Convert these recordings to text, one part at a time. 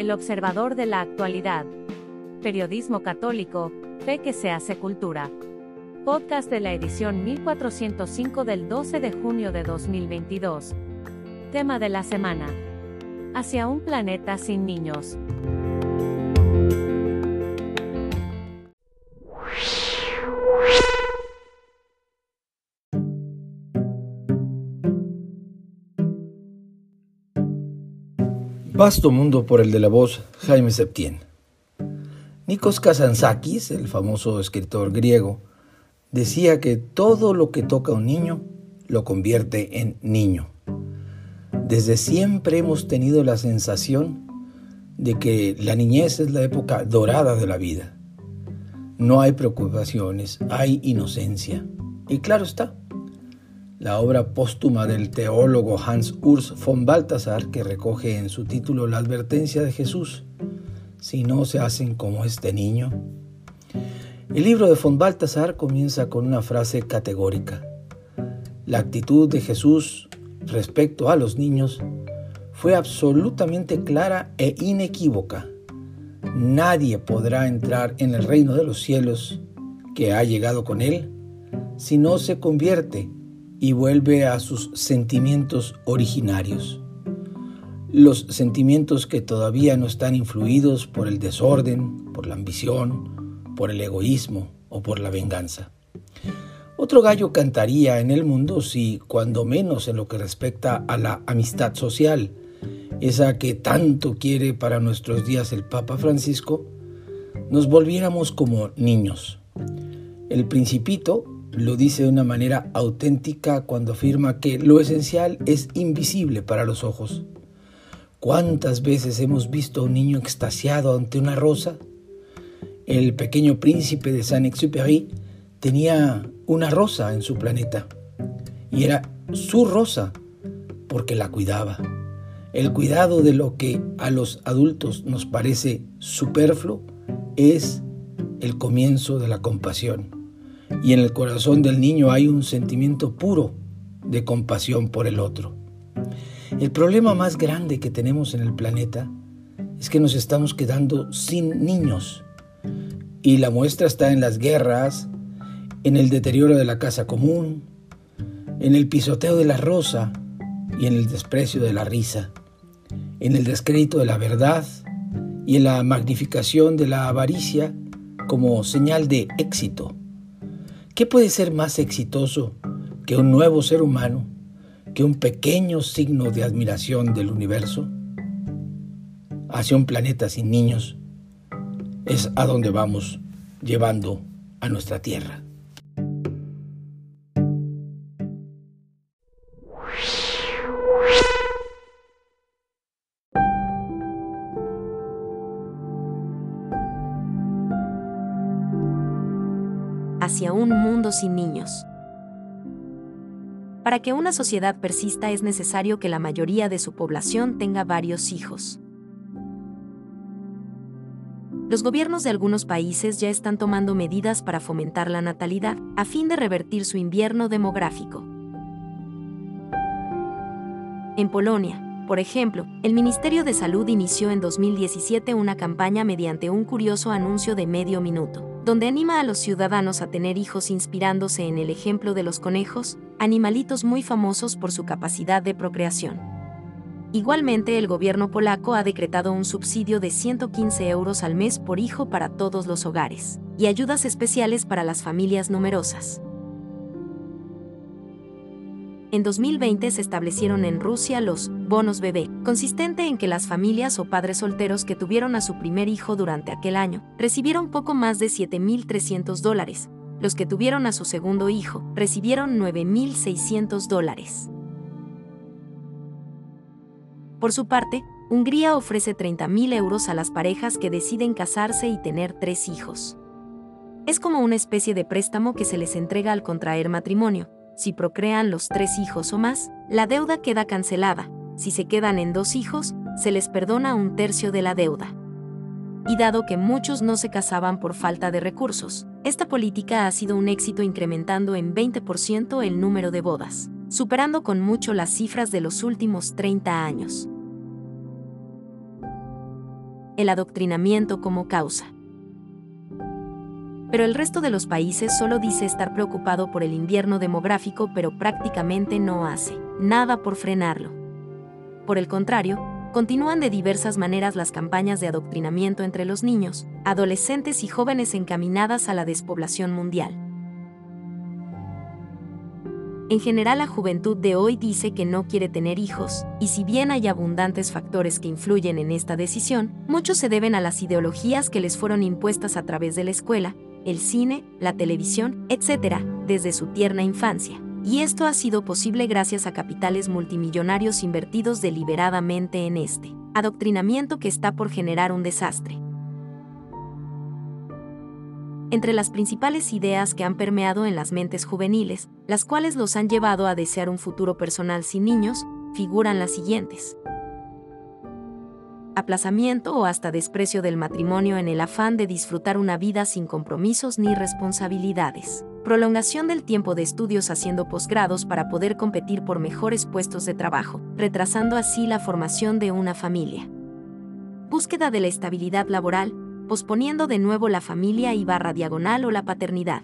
El observador de la actualidad. Periodismo católico, fe que se hace cultura. Podcast de la edición 1405 del 12 de junio de 2022. Tema de la semana. Hacia un planeta sin niños. Vasto mundo por el de la voz Jaime Septién. Nikos Kazantzakis, el famoso escritor griego, decía que todo lo que toca un niño lo convierte en niño. Desde siempre hemos tenido la sensación de que la niñez es la época dorada de la vida. No hay preocupaciones, hay inocencia. Y claro está, la obra póstuma del teólogo Hans Urs von Balthasar, que recoge en su título la advertencia de Jesús, si no se hacen como este niño. El libro de von Balthasar comienza con una frase categórica. La actitud de Jesús respecto a los niños fue absolutamente clara e inequívoca. Nadie podrá entrar en el reino de los cielos que ha llegado con él si no se convierte y vuelve a sus sentimientos originarios. Los sentimientos que todavía no están influidos por el desorden, por la ambición, por el egoísmo o por la venganza. Otro gallo cantaría en el mundo si, cuando menos en lo que respecta a la amistad social, esa que tanto quiere para nuestros días el Papa Francisco, nos volviéramos como niños. El principito lo dice de una manera auténtica cuando afirma que lo esencial es invisible para los ojos. ¿Cuántas veces hemos visto a un niño extasiado ante una rosa? El pequeño príncipe de Saint-Exupéry tenía una rosa en su planeta y era su rosa porque la cuidaba. El cuidado de lo que a los adultos nos parece superfluo es el comienzo de la compasión y en el corazón del niño hay un sentimiento puro de compasión por el otro. El problema más grande que tenemos en el planeta es que nos estamos quedando sin niños. Y la muestra está en las guerras, en el deterioro de la casa común, en el pisoteo de la rosa y en el desprecio de la risa, en el descrédito de la verdad y en la magnificación de la avaricia como señal de éxito ¿Qué puede ser más exitoso que un nuevo ser humano, que un pequeño signo de admiración del universo? Hacia un planeta sin niños es a donde vamos llevando a nuestra Tierra. Mundo sin niños. Para que una sociedad persista es necesario que la mayoría de su población tenga varios hijos. Los gobiernos de algunos países ya están tomando medidas para fomentar la natalidad, a fin de revertir su invierno demográfico. En Polonia, por ejemplo, el Ministerio de Salud inició en 2017 una campaña mediante un curioso anuncio de medio minuto donde anima a los ciudadanos a tener hijos inspirándose en el ejemplo de los conejos, animalitos muy famosos por su capacidad de procreación. Igualmente, el gobierno polaco ha decretado un subsidio de 115 euros al mes por hijo para todos los hogares, y ayudas especiales para las familias numerosas. En 2020 se establecieron en Rusia los bonos bebé, consistente en que las familias o padres solteros que tuvieron a su primer hijo durante aquel año recibieron poco más de 7.300 dólares. Los que tuvieron a su segundo hijo recibieron 9.600 dólares. Por su parte, Hungría ofrece 30.000 euros a las parejas que deciden casarse y tener tres hijos. Es como una especie de préstamo que se les entrega al contraer matrimonio, si procrean los tres hijos o más, la deuda queda cancelada. Si se quedan en dos hijos, se les perdona un tercio de la deuda. Y dado que muchos no se casaban por falta de recursos, esta política ha sido un éxito incrementando en 20% el número de bodas, superando con mucho las cifras de los últimos 30 años. el adoctrinamiento como causa. Pero el resto de los países solo dice estar preocupado por el invierno demográfico pero prácticamente no hace nada por frenarlo. Por el contrario, continúan de diversas maneras las campañas de adoctrinamiento entre los niños, adolescentes y jóvenes encaminadas a la despoblación mundial. En general la juventud de hoy dice que no quiere tener hijos, y si bien hay abundantes factores que influyen en esta decisión, muchos se deben a las ideologías que les fueron impuestas a través de la escuela, el cine, la televisión, etc., desde su tierna infancia. Y esto ha sido posible gracias a capitales multimillonarios invertidos deliberadamente en este adoctrinamiento que está por generar un desastre. Entre las principales ideas que han permeado en las mentes juveniles, las cuales los han llevado a desear un futuro personal sin niños, figuran las siguientes. Aplazamiento o hasta desprecio del matrimonio en el afán de disfrutar una vida sin compromisos ni responsabilidades. Prolongación del tiempo de estudios haciendo posgrados para poder competir por mejores puestos de trabajo, retrasando así la formación de una familia. Búsqueda de la estabilidad laboral, posponiendo de nuevo la familia y barra diagonal o la paternidad.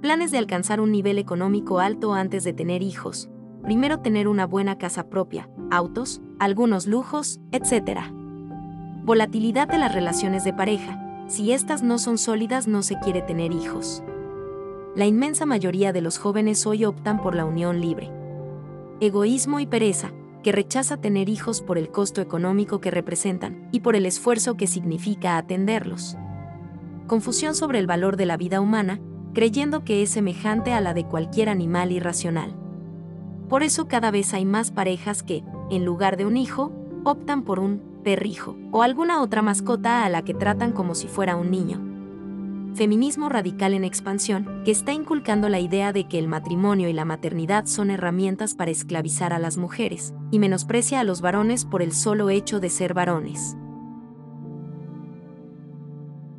Planes de alcanzar un nivel económico alto antes de tener hijos. Primero tener una buena casa propia, autos, algunos lujos, etc. Volatilidad de las relaciones de pareja. Si estas no son sólidas no se quiere tener hijos. La inmensa mayoría de los jóvenes hoy optan por la unión libre. Egoísmo y pereza, que rechaza tener hijos por el costo económico que representan y por el esfuerzo que significa atenderlos. Confusión sobre el valor de la vida humana, creyendo que es semejante a la de cualquier animal irracional. Por eso cada vez hay más parejas que, en lugar de un hijo, optan por un perrijo o alguna otra mascota a la que tratan como si fuera un niño feminismo radical en expansión, que está inculcando la idea de que el matrimonio y la maternidad son herramientas para esclavizar a las mujeres, y menosprecia a los varones por el solo hecho de ser varones.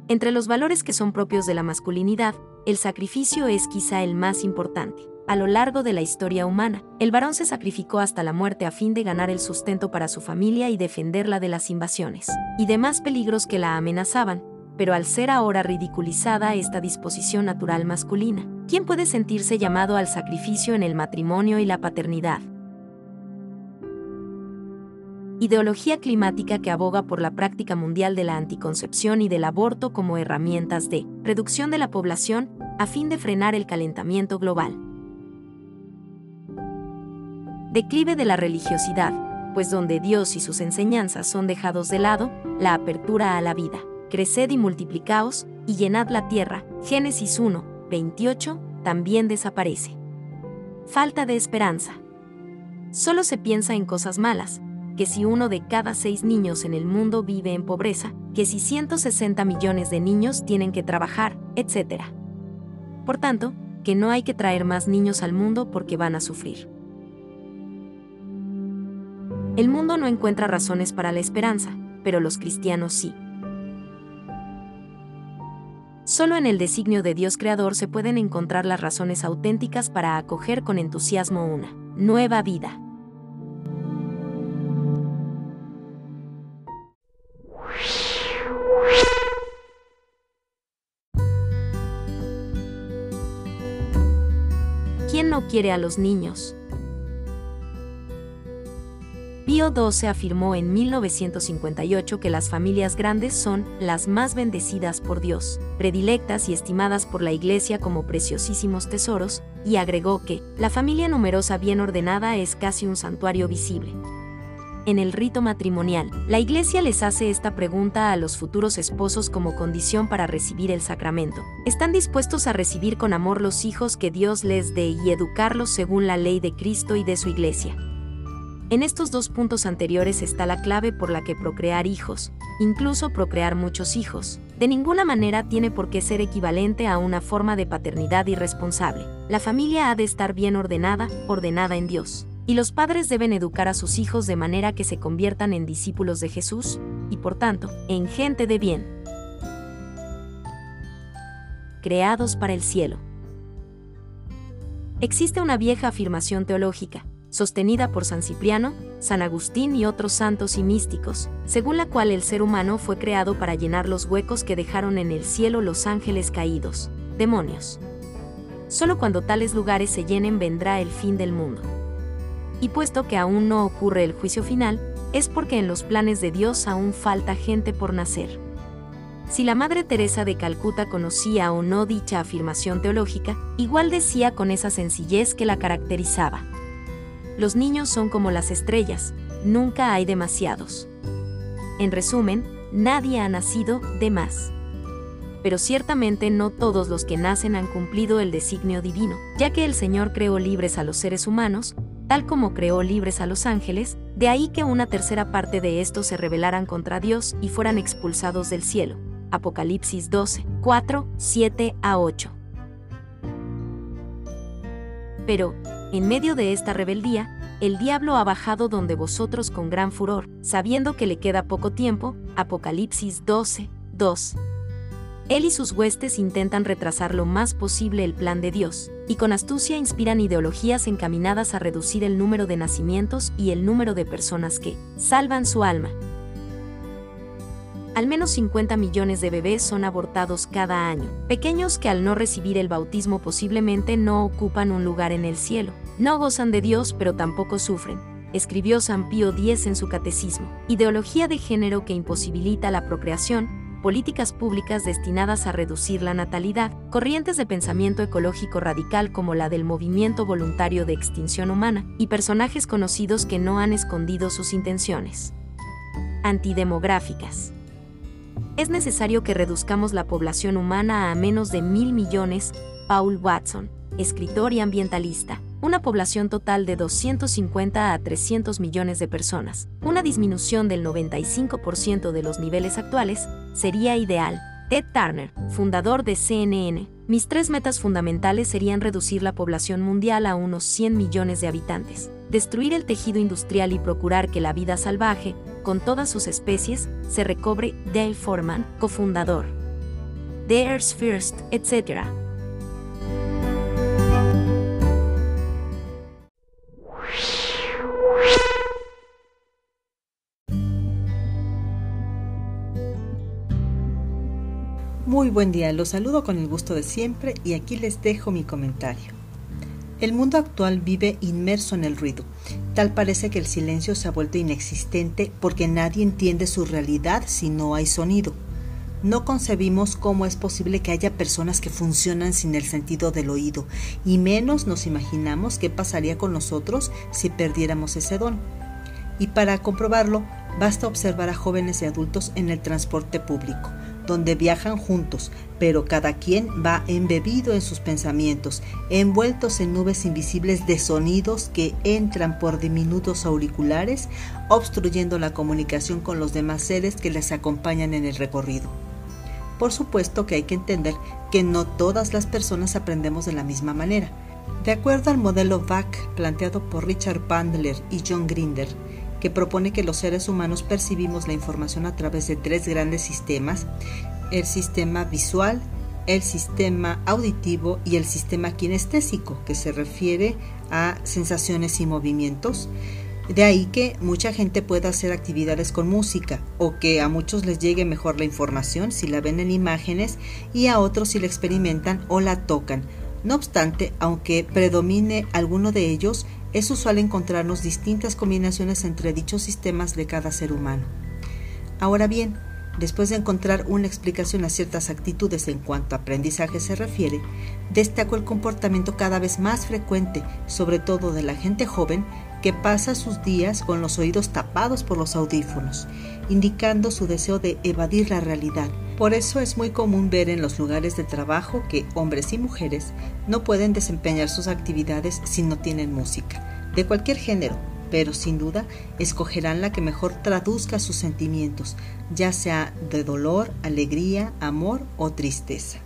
Entre los valores que son propios de la masculinidad, el sacrificio es quizá el más importante. A lo largo de la historia humana, el varón se sacrificó hasta la muerte a fin de ganar el sustento para su familia y defenderla de las invasiones y demás peligros que la amenazaban, pero al ser ahora ridiculizada esta disposición natural masculina, ¿quién puede sentirse llamado al sacrificio en el matrimonio y la paternidad? Ideología climática que aboga por la práctica mundial de la anticoncepción y del aborto como herramientas de reducción de la población a fin de frenar el calentamiento global. Declive de la religiosidad, pues donde Dios y sus enseñanzas son dejados de lado, la apertura a la vida creced y multiplicaos, y llenad la tierra, Génesis 1, 28, también desaparece. Falta de esperanza. Solo se piensa en cosas malas, que si uno de cada seis niños en el mundo vive en pobreza, que si 160 millones de niños tienen que trabajar, etc. Por tanto, que no hay que traer más niños al mundo porque van a sufrir. El mundo no encuentra razones para la esperanza, pero los cristianos sí. Solo en el designio de Dios Creador se pueden encontrar las razones auténticas para acoger con entusiasmo una nueva vida. ¿Quién no quiere a los niños? Pío XII afirmó en 1958 que las familias grandes son las más bendecidas por Dios, predilectas y estimadas por la Iglesia como preciosísimos tesoros, y agregó que la familia numerosa bien ordenada es casi un santuario visible. En el rito matrimonial, la Iglesia les hace esta pregunta a los futuros esposos como condición para recibir el sacramento. ¿Están dispuestos a recibir con amor los hijos que Dios les dé y educarlos según la ley de Cristo y de su Iglesia? En estos dos puntos anteriores está la clave por la que procrear hijos, incluso procrear muchos hijos, de ninguna manera tiene por qué ser equivalente a una forma de paternidad irresponsable. La familia ha de estar bien ordenada, ordenada en Dios. Y los padres deben educar a sus hijos de manera que se conviertan en discípulos de Jesús, y por tanto, en gente de bien. Creados para el cielo. Existe una vieja afirmación teológica, sostenida por San Cipriano, San Agustín y otros santos y místicos, según la cual el ser humano fue creado para llenar los huecos que dejaron en el cielo los ángeles caídos, demonios. Solo cuando tales lugares se llenen vendrá el fin del mundo. Y puesto que aún no ocurre el juicio final, es porque en los planes de Dios aún falta gente por nacer. Si la Madre Teresa de Calcuta conocía o no dicha afirmación teológica, igual decía con esa sencillez que la caracterizaba. Los niños son como las estrellas, nunca hay demasiados. En resumen, nadie ha nacido de más. Pero ciertamente no todos los que nacen han cumplido el designio divino, ya que el Señor creó libres a los seres humanos, tal como creó libres a los ángeles, de ahí que una tercera parte de estos se rebelaran contra Dios y fueran expulsados del cielo. Apocalipsis 12, 4, 7 a 8. Pero, en medio de esta rebeldía, el diablo ha bajado donde vosotros con gran furor, sabiendo que le queda poco tiempo, Apocalipsis 12, 2. Él y sus huestes intentan retrasar lo más posible el plan de Dios, y con astucia inspiran ideologías encaminadas a reducir el número de nacimientos y el número de personas que salvan su alma. Al menos 50 millones de bebés son abortados cada año, pequeños que al no recibir el bautismo posiblemente no ocupan un lugar en el cielo, no gozan de Dios pero tampoco sufren, escribió San Pío X en su catecismo, ideología de género que imposibilita la procreación, políticas públicas destinadas a reducir la natalidad, corrientes de pensamiento ecológico radical como la del movimiento voluntario de extinción humana, y personajes conocidos que no han escondido sus intenciones. Antidemográficas. Es necesario que reduzcamos la población humana a menos de mil millones, Paul Watson, escritor y ambientalista. Una población total de 250 a 300 millones de personas, una disminución del 95% de los niveles actuales, sería ideal. Ted Turner, fundador de CNN, mis tres metas fundamentales serían reducir la población mundial a unos 100 millones de habitantes, destruir el tejido industrial y procurar que la vida salvaje, con todas sus especies, se recobre. Dale Foreman, cofundador. The First, etc. Muy buen día, los saludo con el gusto de siempre y aquí les dejo mi comentario. El mundo actual vive inmerso en el ruido. Tal parece que el silencio se ha vuelto inexistente porque nadie entiende su realidad si no hay sonido. No concebimos cómo es posible que haya personas que funcionan sin el sentido del oído, y menos nos imaginamos qué pasaría con nosotros si perdiéramos ese don. Y para comprobarlo, basta observar a jóvenes y adultos en el transporte público donde viajan juntos, pero cada quien va embebido en sus pensamientos, envueltos en nubes invisibles de sonidos que entran por diminutos auriculares, obstruyendo la comunicación con los demás seres que les acompañan en el recorrido. Por supuesto que hay que entender que no todas las personas aprendemos de la misma manera. De acuerdo al modelo VAC planteado por Richard Bandler y John Grinder, que propone que los seres humanos percibimos la información a través de tres grandes sistemas, el sistema visual, el sistema auditivo y el sistema kinestésico, que se refiere a sensaciones y movimientos. De ahí que mucha gente pueda hacer actividades con música o que a muchos les llegue mejor la información si la ven en imágenes y a otros si la experimentan o la tocan. No obstante, aunque predomine alguno de ellos, es usual encontrarnos distintas combinaciones entre dichos sistemas de cada ser humano. Ahora bien, después de encontrar una explicación a ciertas actitudes en cuanto a aprendizaje se refiere, destaco el comportamiento cada vez más frecuente, sobre todo de la gente joven, que pasa sus días con los oídos tapados por los audífonos, indicando su deseo de evadir la realidad. Por eso es muy común ver en los lugares de trabajo que hombres y mujeres no pueden desempeñar sus actividades si no tienen música, de cualquier género, pero sin duda escogerán la que mejor traduzca sus sentimientos, ya sea de dolor, alegría, amor o tristeza.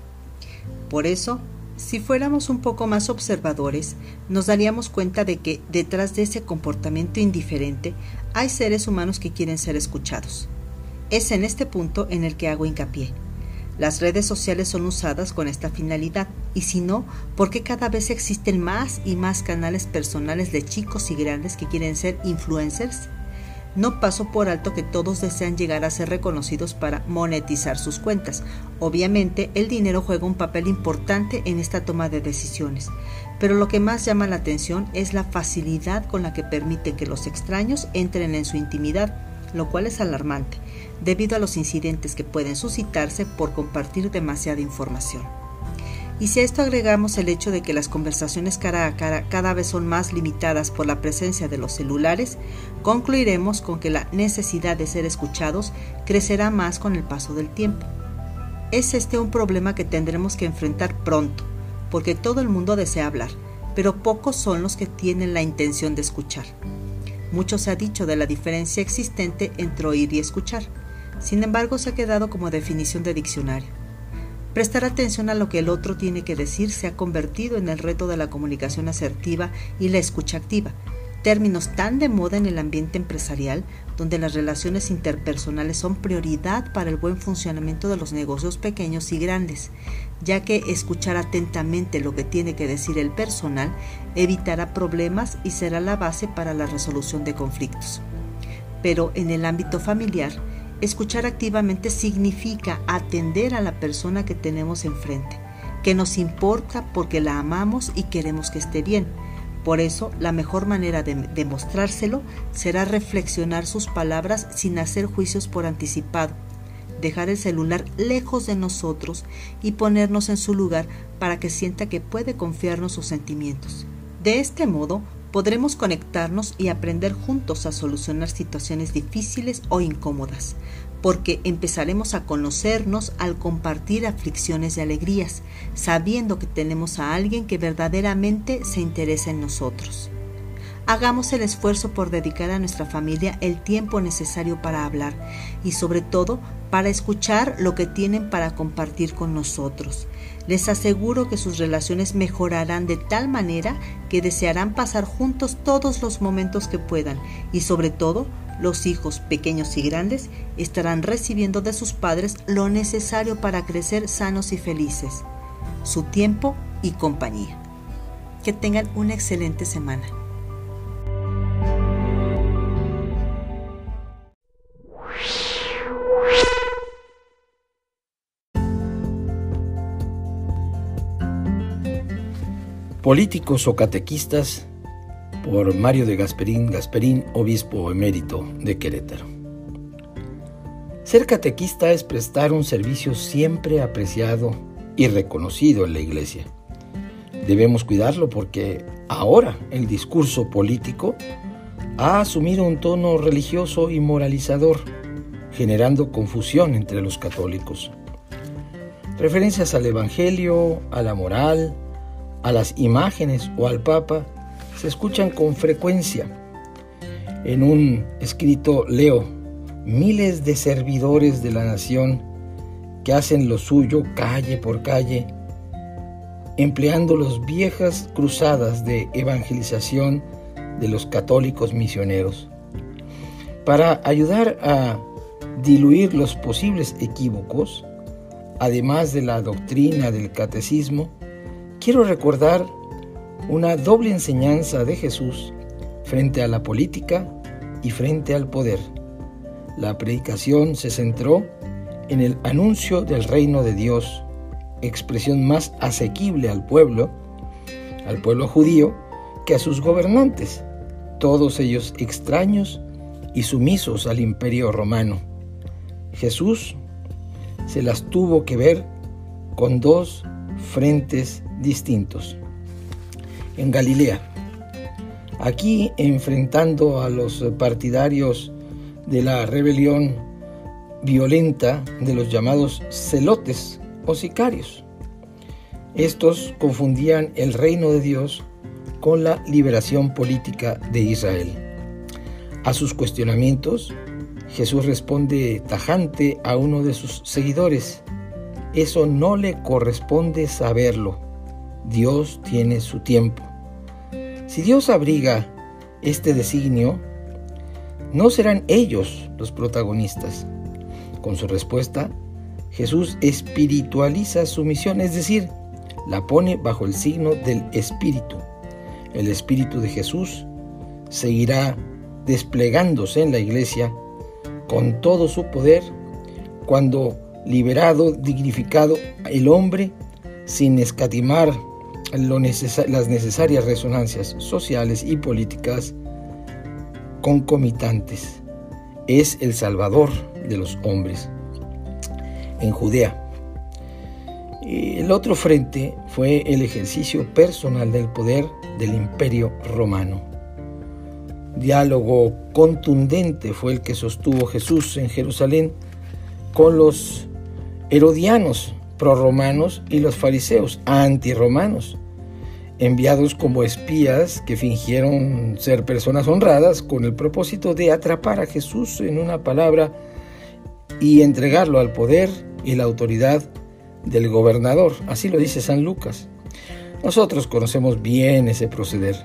Por eso, si fuéramos un poco más observadores, nos daríamos cuenta de que detrás de ese comportamiento indiferente hay seres humanos que quieren ser escuchados. Es en este punto en el que hago hincapié. Las redes sociales son usadas con esta finalidad y si no, ¿por qué cada vez existen más y más canales personales de chicos y grandes que quieren ser influencers? No paso por alto que todos desean llegar a ser reconocidos para monetizar sus cuentas. Obviamente, el dinero juega un papel importante en esta toma de decisiones, pero lo que más llama la atención es la facilidad con la que permiten que los extraños entren en su intimidad, lo cual es alarmante debido a los incidentes que pueden suscitarse por compartir demasiada información. Y si a esto agregamos el hecho de que las conversaciones cara a cara cada vez son más limitadas por la presencia de los celulares, concluiremos con que la necesidad de ser escuchados crecerá más con el paso del tiempo. Es este un problema que tendremos que enfrentar pronto, porque todo el mundo desea hablar, pero pocos son los que tienen la intención de escuchar. Mucho se ha dicho de la diferencia existente entre oír y escuchar. Sin embargo, se ha quedado como definición de diccionario. Prestar atención a lo que el otro tiene que decir se ha convertido en el reto de la comunicación asertiva y la escucha activa, términos tan de moda en el ambiente empresarial, donde las relaciones interpersonales son prioridad para el buen funcionamiento de los negocios pequeños y grandes, ya que escuchar atentamente lo que tiene que decir el personal evitará problemas y será la base para la resolución de conflictos. Pero en el ámbito familiar, Escuchar activamente significa atender a la persona que tenemos enfrente, que nos importa porque la amamos y queremos que esté bien. Por eso, la mejor manera de demostrárselo será reflexionar sus palabras sin hacer juicios por anticipado, dejar el celular lejos de nosotros y ponernos en su lugar para que sienta que puede confiarnos sus sentimientos. De este modo, podremos conectarnos y aprender juntos a solucionar situaciones difíciles o incómodas, porque empezaremos a conocernos al compartir aflicciones y alegrías, sabiendo que tenemos a alguien que verdaderamente se interesa en nosotros. Hagamos el esfuerzo por dedicar a nuestra familia el tiempo necesario para hablar y sobre todo para escuchar lo que tienen para compartir con nosotros. Les aseguro que sus relaciones mejorarán de tal manera que desearán pasar juntos todos los momentos que puedan y sobre todo los hijos pequeños y grandes estarán recibiendo de sus padres lo necesario para crecer sanos y felices, su tiempo y compañía. Que tengan una excelente semana. Políticos o catequistas por Mario de Gasperín Gasperín, obispo emérito de Querétaro. Ser catequista es prestar un servicio siempre apreciado y reconocido en la iglesia. Debemos cuidarlo porque ahora el discurso político ha asumido un tono religioso y moralizador, generando confusión entre los católicos. Referencias al Evangelio, a la moral, a las imágenes o al Papa se escuchan con frecuencia. En un escrito leo, miles de servidores de la nación que hacen lo suyo calle por calle, empleando las viejas cruzadas de evangelización de los católicos misioneros. Para ayudar a diluir los posibles equívocos, además de la doctrina del catecismo, quiero recordar una doble enseñanza de Jesús frente a la política y frente al poder. La predicación se centró en el anuncio del reino de Dios, expresión más asequible al pueblo, al pueblo judío, que a sus gobernantes, todos ellos extraños y sumisos al imperio romano. Jesús se las tuvo que ver con dos frentes distintos en Galilea. Aquí enfrentando a los partidarios de la rebelión violenta de los llamados celotes o sicarios. Estos confundían el reino de Dios con la liberación política de Israel. A sus cuestionamientos, Jesús responde tajante a uno de sus seguidores, eso no le corresponde saberlo Dios tiene su tiempo. Si Dios abriga este designio, no serán ellos los protagonistas. Con su respuesta, Jesús espiritualiza su misión, es decir, la pone bajo el signo del Espíritu. El Espíritu de Jesús seguirá desplegándose en la iglesia con todo su poder cuando liberado, dignificado el hombre, sin escatimar las necesarias resonancias sociales y políticas concomitantes. Es el Salvador de los hombres. En Judea. El otro frente fue el ejercicio personal del poder del imperio romano. Diálogo contundente fue el que sostuvo Jesús en Jerusalén con los herodianos proromanos y los fariseos antiromanos, enviados como espías que fingieron ser personas honradas con el propósito de atrapar a Jesús en una palabra y entregarlo al poder y la autoridad del gobernador. Así lo dice San Lucas. Nosotros conocemos bien ese proceder.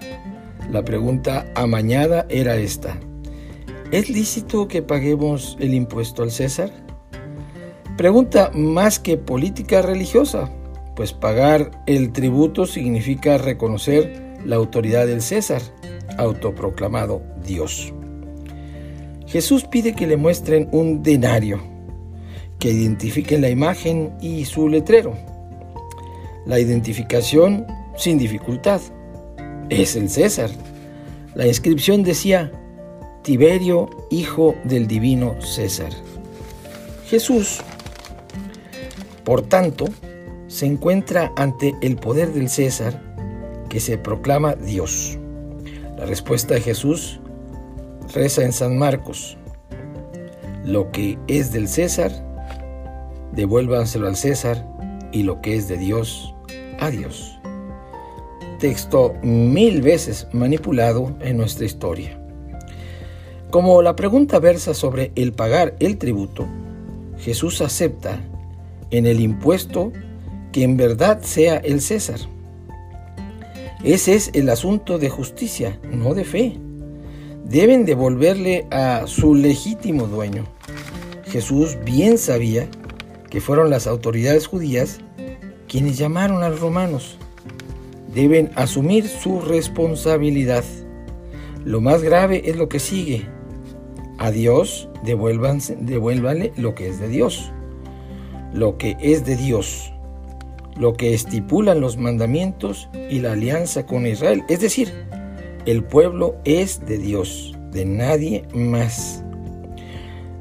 La pregunta amañada era esta. ¿Es lícito que paguemos el impuesto al César? Pregunta más que política religiosa, pues pagar el tributo significa reconocer la autoridad del César, autoproclamado Dios. Jesús pide que le muestren un denario, que identifiquen la imagen y su letrero. La identificación sin dificultad. Es el César. La inscripción decía, Tiberio, hijo del divino César. Jesús por tanto, se encuentra ante el poder del César que se proclama Dios. La respuesta de Jesús reza en San Marcos. Lo que es del César, devuélvanselo al César y lo que es de Dios, a Dios. Texto mil veces manipulado en nuestra historia. Como la pregunta versa sobre el pagar el tributo, Jesús acepta en el impuesto que en verdad sea el César. Ese es el asunto de justicia, no de fe. Deben devolverle a su legítimo dueño. Jesús bien sabía que fueron las autoridades judías quienes llamaron a los romanos. Deben asumir su responsabilidad. Lo más grave es lo que sigue. A Dios devuélvanle lo que es de Dios lo que es de Dios, lo que estipulan los mandamientos y la alianza con Israel. Es decir, el pueblo es de Dios, de nadie más.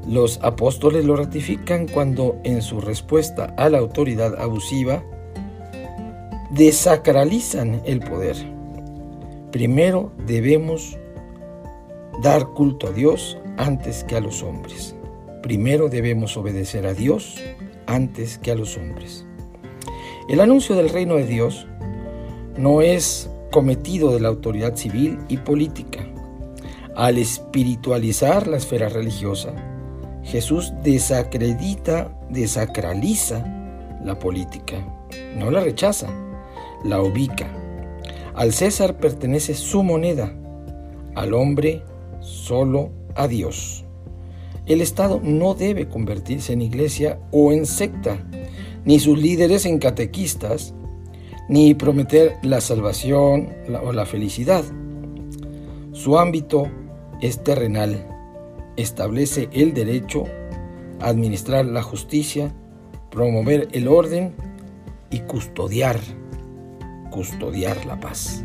Los apóstoles lo ratifican cuando en su respuesta a la autoridad abusiva desacralizan el poder. Primero debemos dar culto a Dios antes que a los hombres. Primero debemos obedecer a Dios antes que a los hombres. El anuncio del reino de Dios no es cometido de la autoridad civil y política. Al espiritualizar la esfera religiosa, Jesús desacredita, desacraliza la política. No la rechaza, la ubica. Al César pertenece su moneda, al hombre solo a Dios. El Estado no debe convertirse en iglesia o en secta, ni sus líderes en catequistas, ni prometer la salvación o la felicidad. Su ámbito es terrenal, establece el derecho, administrar la justicia, promover el orden y custodiar, custodiar la paz.